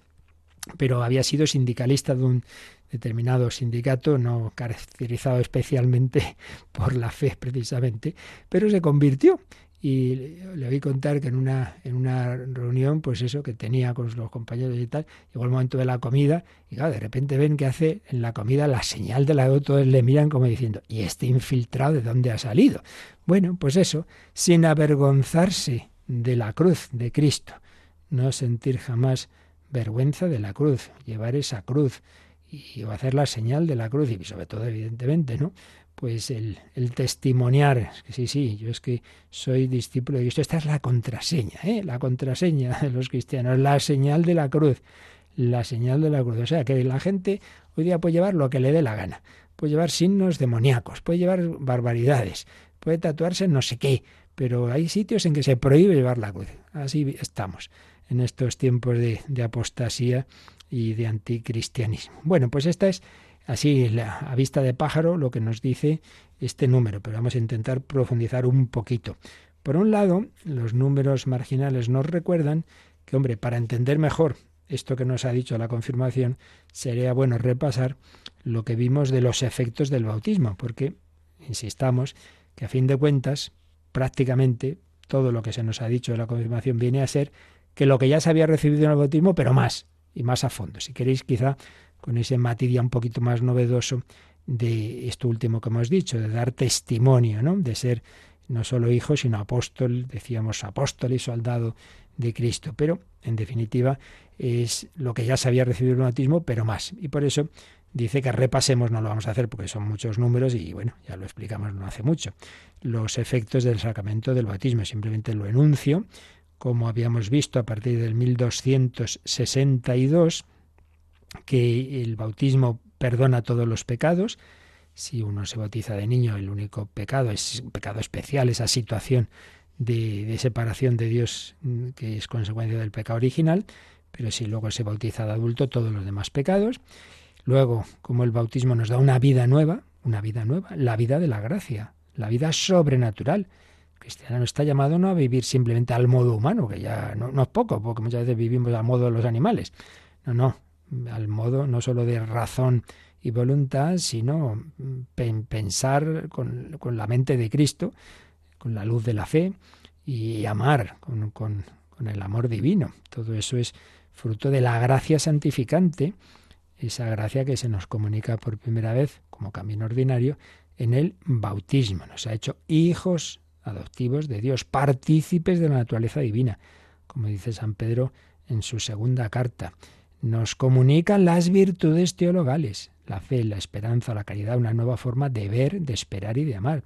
pero había sido sindicalista de un determinado sindicato, no caracterizado especialmente [laughs] por la fe precisamente, pero se convirtió. Y le oí contar que en una, en una reunión, pues eso, que tenía con los compañeros y tal, llegó el momento de la comida, y de repente ven que hace en la comida la señal de la todos le miran como diciendo, ¿y este infiltrado de dónde ha salido? Bueno, pues eso, sin avergonzarse de la cruz de Cristo, no sentir jamás vergüenza de la cruz, llevar esa cruz y hacer la señal de la cruz y sobre todo evidentemente, ¿no? Pues el, el testimoniar, que sí, sí, yo es que soy discípulo de Cristo. Esta es la contraseña, ¿eh? La contraseña de los cristianos, la señal de la cruz, la señal de la cruz. O sea, que la gente hoy día puede llevar lo que le dé la gana. Puede llevar signos demoníacos, puede llevar barbaridades, puede tatuarse no sé qué, pero hay sitios en que se prohíbe llevar la cruz. Así estamos en estos tiempos de, apostasía y de anticristianismo. Bueno, pues esta es así a vista de pájaro lo que nos dice este número, pero vamos a intentar profundizar un poquito. Por un lado, los números marginales nos recuerdan que, hombre, para entender mejor esto que nos ha dicho la confirmación, sería bueno repasar lo que vimos de los efectos del bautismo, porque insistamos que a fin de cuentas, prácticamente todo lo que se nos ha dicho de la confirmación viene a ser que lo que ya se había recibido en el bautismo, pero más y más a fondo. Si queréis, quizá con ese matiz un poquito más novedoso de esto último que hemos dicho, de dar testimonio, ¿no? De ser no solo hijo, sino apóstol, decíamos apóstol y soldado de Cristo. Pero, en definitiva, es lo que ya se había recibido el bautismo, pero más. Y por eso dice que repasemos, no lo vamos a hacer porque son muchos números y bueno, ya lo explicamos no hace mucho, los efectos del sacramento del bautismo. Simplemente lo enuncio como habíamos visto a partir del 1262, que el bautismo perdona todos los pecados. Si uno se bautiza de niño, el único pecado es un pecado especial, esa situación de, separación de Dios mm, que es consecuencia del pecado original, pero si luego se bautiza de adulto, todos los demás pecados. Luego, como el bautismo nos da una vida nueva, una vida nueva, la vida de la gracia, la vida sobrenatural, cristiano está llamado no a vivir simplemente al modo humano, que ya no, es poco, porque muchas veces vivimos al modo de los animales. No, no, al modo no solo de razón y voluntad, sino pensar con, la mente de Cristo, con la luz de la fe y amar con, con el amor divino. Todo eso es fruto de la gracia santificante, esa gracia que se nos comunica por primera vez como camino ordinario en el bautismo. Nos ha hecho hijos adoptivos de Dios, partícipes de la naturaleza divina, como dice San Pedro en su segunda carta. Nos comunican las virtudes teologales, la fe, la esperanza, la caridad, una nueva forma de ver, de esperar y de amar.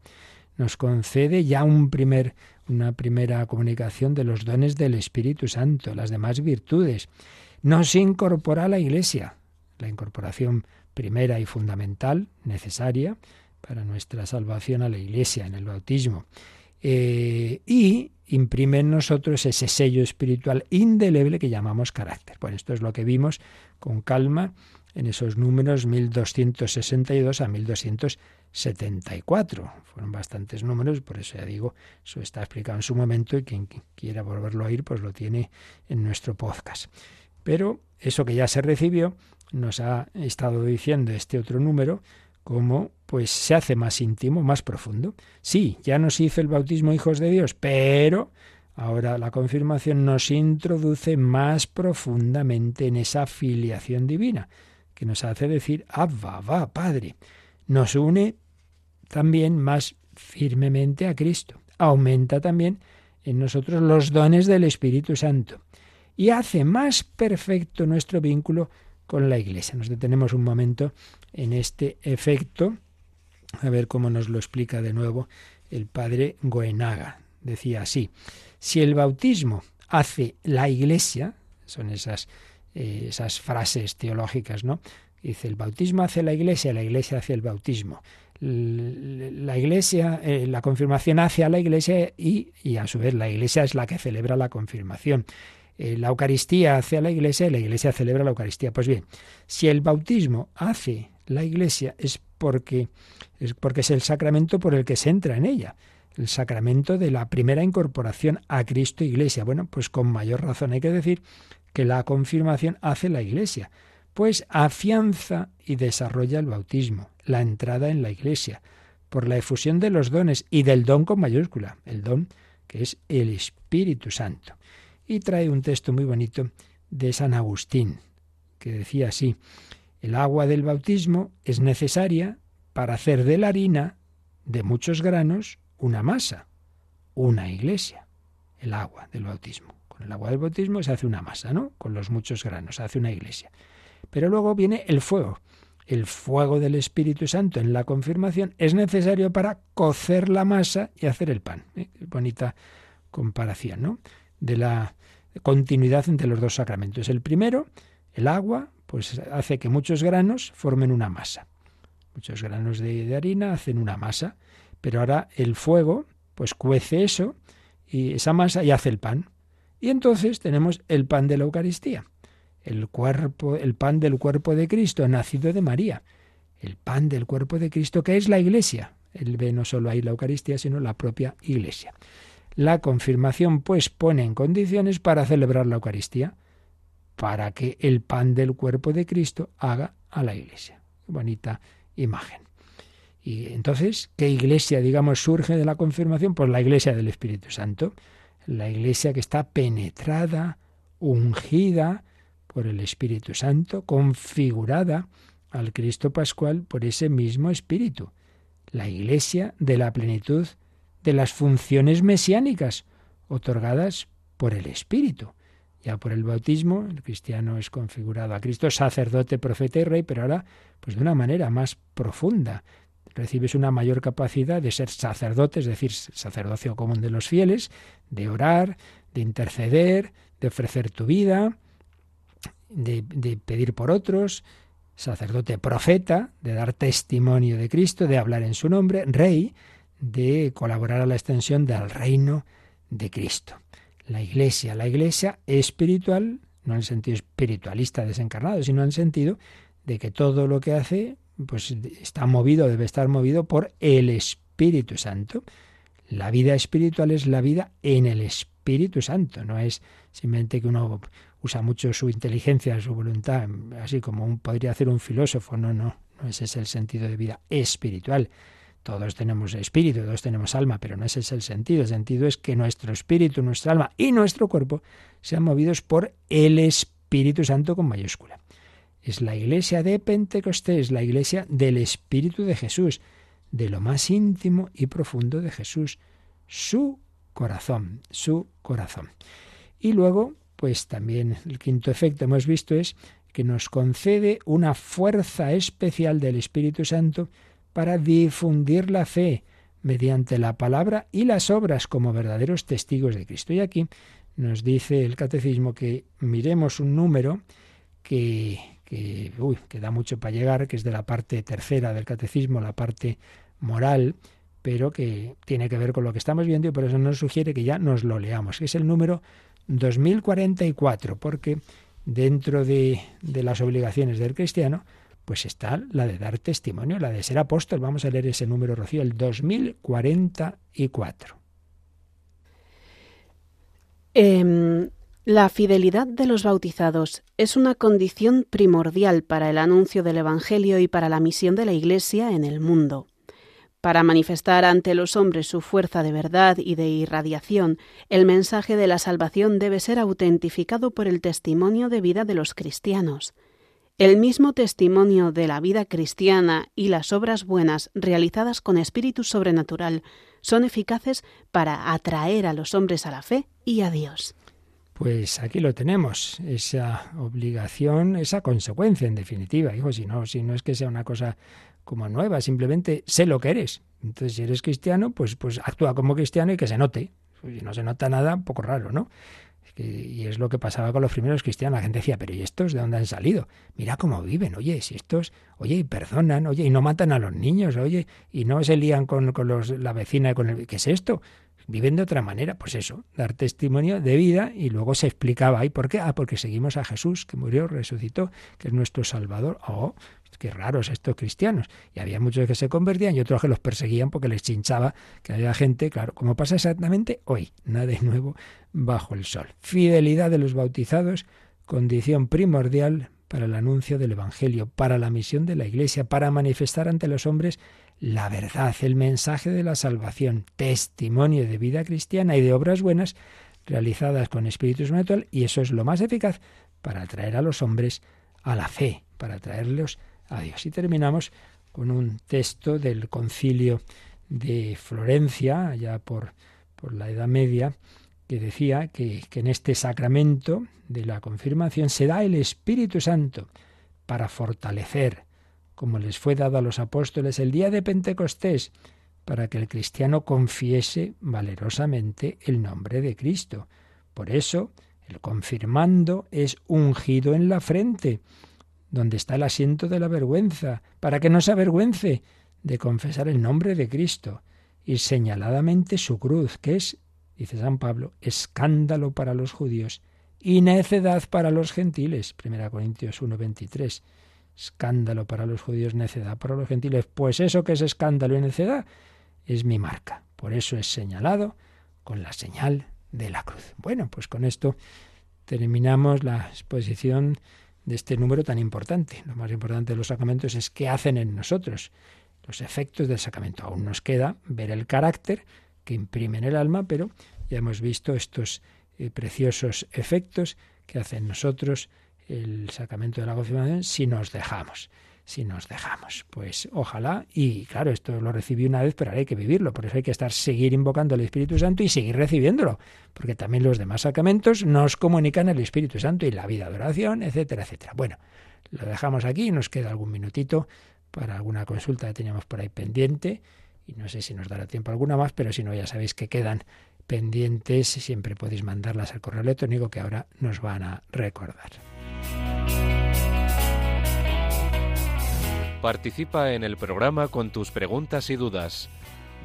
Nos concede ya un primer, una primera comunicación de los dones del Espíritu Santo, las demás virtudes. Nos incorpora a la Iglesia, la incorporación primera y fundamental, necesaria para nuestra salvación a la Iglesia en el bautismo. Eh, y imprime en nosotros ese sello espiritual indeleble que llamamos carácter. Bueno, esto es lo que vimos con calma en esos números 1262 a 1274. Fueron bastantes números, por eso ya digo, eso está explicado en su momento y quien quiera volverlo a oír, pues lo tiene en nuestro podcast. Pero eso que ya se recibió, nos ha estado diciendo este otro número, como pues se hace más íntimo, más profundo. Sí, ya nos hizo el bautismo hijos de Dios, pero ahora la confirmación nos introduce más profundamente en esa filiación divina, que nos hace decir, Abba, va, Padre. Nos une también más firmemente a Cristo. Aumenta también en nosotros los dones del Espíritu Santo. y hace más perfecto nuestro vínculo con la Iglesia. Nos detenemos un momento en este efecto, a ver cómo nos lo explica de nuevo el padre Goenaga. Decía así, si el bautismo hace la Iglesia, son esas, eh, esas frases teológicas, ¿no? Dice, el bautismo hace la Iglesia, la Iglesia hace el bautismo. La Iglesia, eh, la confirmación hace a la Iglesia y, y, a su vez la Iglesia es la que celebra la confirmación. Eh, la Eucaristía hace a la Iglesia y la Iglesia celebra la Eucaristía. Pues bien, si el bautismo hace la Iglesia es porque es porque es el sacramento por el que se entra en ella, el sacramento de la primera incorporación a Cristo Iglesia. Bueno, pues con mayor razón hay que decir que la confirmación hace la Iglesia, pues afianza y desarrolla el bautismo, la entrada en la Iglesia, por la efusión de los dones y del don con mayúscula, el don que es el Espíritu Santo. Y trae un texto muy bonito de San Agustín, que decía así, el agua del bautismo es necesaria para hacer de la harina de muchos granos una masa, una iglesia. El agua del bautismo. Con el agua del bautismo se hace una masa, ¿no? Con los muchos granos se hace una iglesia. Pero luego viene el fuego. El fuego del Espíritu Santo en la confirmación es necesario para cocer la masa y hacer el pan. ¿eh? Bonita comparación, ¿no? De la continuidad entre los dos sacramentos. El primero, el agua, pues hace que muchos granos formen una masa. Muchos granos de, harina hacen una masa, pero ahora el fuego pues cuece eso y esa masa y hace el pan. Y entonces tenemos el pan de la Eucaristía, el cuerpo, el pan del cuerpo de Cristo, nacido de María, el pan del cuerpo de Cristo que es la Iglesia. Él ve no solo ahí la Eucaristía, sino la propia Iglesia. La confirmación, pues, pone en condiciones para celebrar la Eucaristía para que el pan del cuerpo de Cristo haga a la iglesia. bonita imagen. Y entonces, ¿qué iglesia, digamos, surge de la confirmación? Pues la iglesia del Espíritu Santo, la iglesia que está penetrada, ungida por el Espíritu Santo, configurada al Cristo Pascual por ese mismo Espíritu, la iglesia de la plenitud de las funciones mesiánicas otorgadas por el Espíritu. Ya por el bautismo, el cristiano es configurado a Cristo sacerdote, profeta y rey, pero ahora, pues de una manera más profunda. Recibes una mayor capacidad de ser sacerdote, es decir, sacerdocio común de los fieles, de orar, de interceder, de ofrecer tu vida, de, de pedir por otros, sacerdote profeta, de dar testimonio de Cristo, de hablar en su nombre, rey, de colaborar a la extensión del reino de Cristo la iglesia. La iglesia espiritual, no en el sentido espiritualista desencarnado, sino en el sentido de que todo lo que hace pues está movido, debe estar movido por el Espíritu Santo. La vida espiritual es la vida en el Espíritu Santo, no es simplemente que uno usa mucho su inteligencia, su voluntad, así como un, podría hacer un filósofo, no, no, no ese es el sentido de vida espiritual. Todos tenemos espíritu, todos tenemos alma, pero no ese es el sentido. El sentido es que nuestro espíritu, nuestra alma y nuestro cuerpo sean movidos por el Espíritu Santo con mayúscula. Es la iglesia de Pentecostés, la iglesia del Espíritu de Jesús, de lo más íntimo y profundo de Jesús, su corazón, su corazón. Y luego, pues también el quinto efecto hemos visto es que nos concede una fuerza especial del Espíritu Santo para difundir la fe mediante la palabra y las obras como verdaderos testigos de Cristo. Y aquí nos dice el catecismo que miremos un número que, que, que da mucho para llegar, que es de la parte tercera del catecismo, la parte moral, pero que tiene que ver con lo que estamos viendo y por eso nos sugiere que ya nos lo leamos, que es el número 2044, porque dentro de, de las obligaciones del cristiano, pues está la de dar testimonio, la de ser apóstol. Vamos a leer ese número, Rocío, el 2044. Em, la fidelidad de los bautizados es una condición primordial para el anuncio del Evangelio y para la misión de la Iglesia en el mundo. Para manifestar ante los hombres su fuerza de verdad y de irradiación, el mensaje de la salvación debe ser autentificado por el testimonio de vida de los cristianos. El mismo testimonio de la vida cristiana y las obras buenas realizadas con espíritu sobrenatural son eficaces para atraer a los hombres a la fe y a Dios. Pues aquí lo tenemos, esa obligación, esa consecuencia en definitiva. Hijo, si no, si no es que sea una cosa como nueva, simplemente sé lo que eres. Entonces, si eres cristiano, pues, pues actúa como cristiano y que se note. Si no se nota nada, un poco raro, ¿no? Y es lo que pasaba con los primeros cristianos. La gente decía, pero ¿y estos de dónde han salido? Mira cómo viven, oye, si estos, oye, y perdonan, oye, y no matan a los niños, oye, y no se lían con, con los, la vecina, con el... ¿Qué es esto? Viven de otra manera, pues eso, dar testimonio de vida y luego se explicaba, ¿y por qué? Ah, porque seguimos a Jesús, que murió, resucitó, que es nuestro Salvador. Oh, qué raros estos cristianos. Y había muchos que se convertían y otros que los perseguían porque les chinchaba que había gente, claro, como pasa exactamente hoy, nada de nuevo bajo el sol. Fidelidad de los bautizados, condición primordial para el anuncio del Evangelio, para la misión de la Iglesia, para manifestar ante los hombres la verdad, el mensaje de la salvación, testimonio de vida cristiana y de obras buenas realizadas con espíritu espiritual, y eso es lo más eficaz para atraer a los hombres a la fe, para atraerlos a Dios. Y terminamos con un texto del concilio de Florencia, allá por, por la Edad Media, que decía que, que en este sacramento de la confirmación se da el Espíritu Santo para fortalecer, como les fue dado a los apóstoles el día de Pentecostés, para que el cristiano confiese valerosamente el nombre de Cristo. Por eso, el confirmando es ungido en la frente, donde está el asiento de la vergüenza, para que no se avergüence de confesar el nombre de Cristo y señaladamente su cruz, que es, dice San Pablo, escándalo para los judíos y necedad para los gentiles. 1 Corintios 1:23 escándalo para los judíos, necedad para los gentiles. Pues eso que es escándalo y necedad es mi marca. Por eso es señalado con la señal de la cruz. Bueno, pues con esto terminamos la exposición de este número tan importante. Lo más importante de los sacramentos es qué hacen en nosotros, los efectos del sacramento. Aún nos queda ver el carácter que imprime en el alma, pero ya hemos visto estos eh, preciosos efectos que hacen en nosotros el sacramento de la confirmación si nos dejamos. Si nos dejamos, pues ojalá, y claro, esto lo recibí una vez, pero hay que vivirlo, por eso hay que estar, seguir invocando al Espíritu Santo y seguir recibiéndolo, porque también los demás sacramentos nos comunican el Espíritu Santo y la vida de oración, etcétera, etcétera. Bueno, lo dejamos aquí, nos queda algún minutito para alguna consulta que teníamos por ahí pendiente, y no sé si nos dará tiempo alguna más, pero si no, ya sabéis que quedan pendientes, siempre podéis mandarlas al correo electrónico que ahora nos van a recordar. Participa en el programa con tus preguntas y dudas.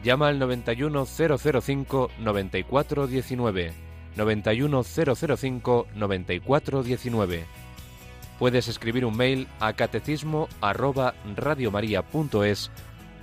Llama al 91005 9419. 91005 9419. Puedes escribir un mail a catecismo arroba radiomaria.es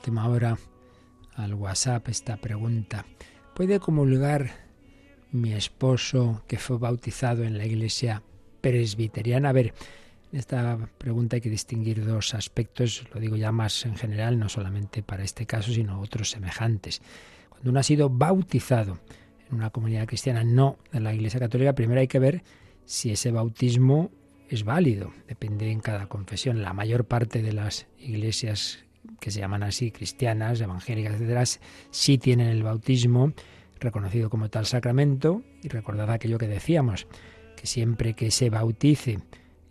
Última hora al WhatsApp esta pregunta. ¿Puede comulgar mi esposo que fue bautizado en la iglesia presbiteriana? A ver, en esta pregunta hay que distinguir dos aspectos, lo digo ya más en general, no solamente para este caso, sino otros semejantes. Cuando uno ha sido bautizado en una comunidad cristiana, no de la Iglesia Católica, primero hay que ver si ese bautismo es válido. Depende en cada confesión. La mayor parte de las iglesias que se llaman así, cristianas, evangélicas, etcétera, sí tienen el bautismo reconocido como tal sacramento. Y recordad aquello que decíamos, que siempre que se bautice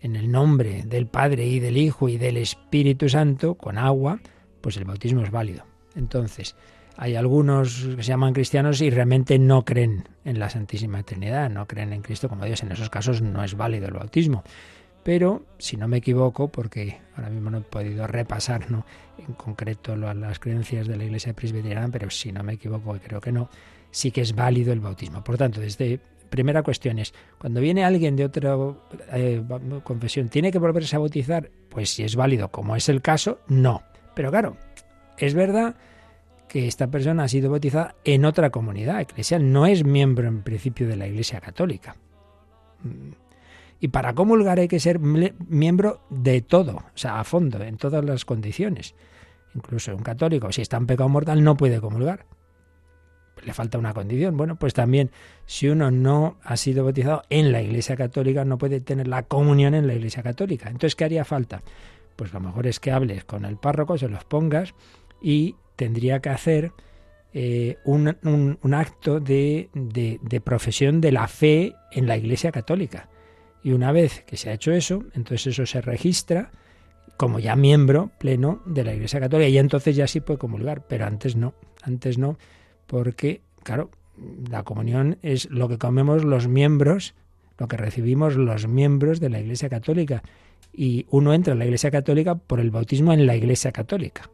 en el nombre del Padre y del Hijo y del Espíritu Santo con agua, pues el bautismo es válido. Entonces, hay algunos que se llaman cristianos y realmente no creen en la Santísima Trinidad, no creen en Cristo como Dios. En esos casos no es válido el bautismo. Pero, si no me equivoco, porque ahora mismo no he podido repasar ¿no? en concreto las creencias de la Iglesia presbiteriana, pero si no me equivoco, creo que no, sí que es válido el bautismo. Por tanto, desde primera cuestión es, cuando viene alguien de otra eh, confesión, ¿tiene que volverse a bautizar? Pues si es válido, como es el caso, no. Pero claro, es verdad que esta persona ha sido bautizada en otra comunidad eclesial, no es miembro en principio de la Iglesia Católica. Y para comulgar hay que ser miembro de todo, o sea, a fondo, en todas las condiciones. Incluso un católico, si está en pecado mortal, no puede comulgar le falta una condición. Bueno, pues también si uno no ha sido bautizado en la Iglesia Católica, no puede tener la comunión en la Iglesia Católica. Entonces, ¿qué haría falta? Pues lo mejor es que hables con el párroco, se los pongas y tendría que hacer eh, un, un, acto de, de, de profesión de la fe en la Iglesia Católica. Y una vez que se ha hecho eso, entonces eso se registra como ya miembro pleno de la Iglesia Católica y entonces ya sí puede comulgar, pero antes no, antes no, porque, claro, la comunión es lo que comemos los miembros, lo que recibimos los miembros de la Iglesia Católica. Y uno entra en la Iglesia Católica por el bautismo en la Iglesia Católica.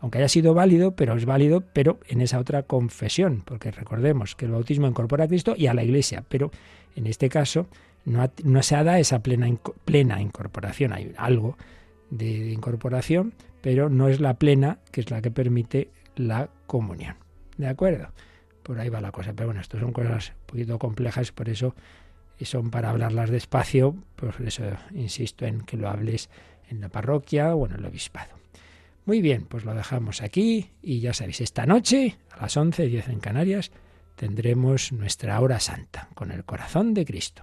Aunque haya sido válido, pero es válido, pero en esa otra confesión, porque recordemos que el bautismo incorpora a Cristo y a la Iglesia, pero en este caso no, no se ha dado esa plena, plena incorporación. Hay algo de incorporación, pero no es la plena, que es la que permite la comunión. ¿De acuerdo? Por ahí va la cosa. Pero bueno, esto son cosas un poquito complejas, por eso son para hablarlas despacio, por eso insisto en que lo hables en la parroquia o en el obispado. Muy bien, pues lo dejamos aquí y ya sabéis, esta noche a las 11, 10 en Canarias, tendremos nuestra hora santa con el corazón de Cristo.